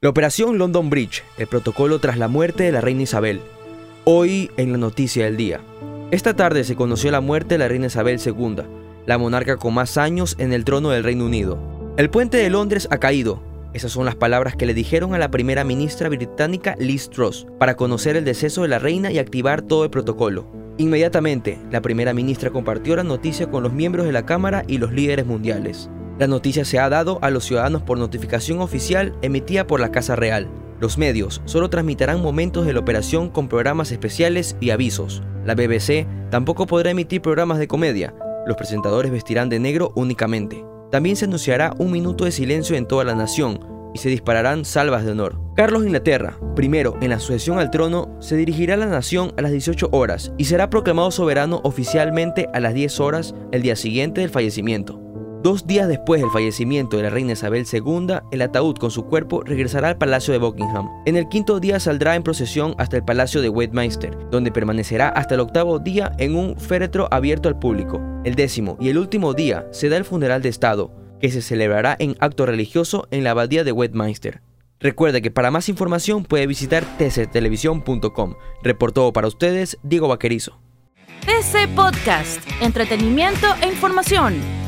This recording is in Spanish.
La operación London Bridge, el protocolo tras la muerte de la reina Isabel. Hoy en la noticia del día. Esta tarde se conoció la muerte de la reina Isabel II, la monarca con más años en el trono del Reino Unido. El puente de Londres ha caído. Esas son las palabras que le dijeron a la primera ministra británica Liz Truss para conocer el deceso de la reina y activar todo el protocolo. Inmediatamente, la primera ministra compartió la noticia con los miembros de la Cámara y los líderes mundiales. La noticia se ha dado a los ciudadanos por notificación oficial emitida por la Casa Real. Los medios solo transmitirán momentos de la operación con programas especiales y avisos. La BBC tampoco podrá emitir programas de comedia. Los presentadores vestirán de negro únicamente. También se anunciará un minuto de silencio en toda la nación y se dispararán salvas de honor. Carlos Inglaterra, primero en la sucesión al trono, se dirigirá a la nación a las 18 horas y será proclamado soberano oficialmente a las 10 horas el día siguiente del fallecimiento. Dos días después del fallecimiento de la reina Isabel II, el ataúd con su cuerpo regresará al Palacio de Buckingham. En el quinto día saldrá en procesión hasta el Palacio de Westminster, donde permanecerá hasta el octavo día en un féretro abierto al público. El décimo y el último día se da el funeral de Estado, que se celebrará en acto religioso en la abadía de Westminster. Recuerde que para más información puede visitar tctelevisión.com. Reportó para ustedes Diego Vaquerizo. TC Podcast, entretenimiento e información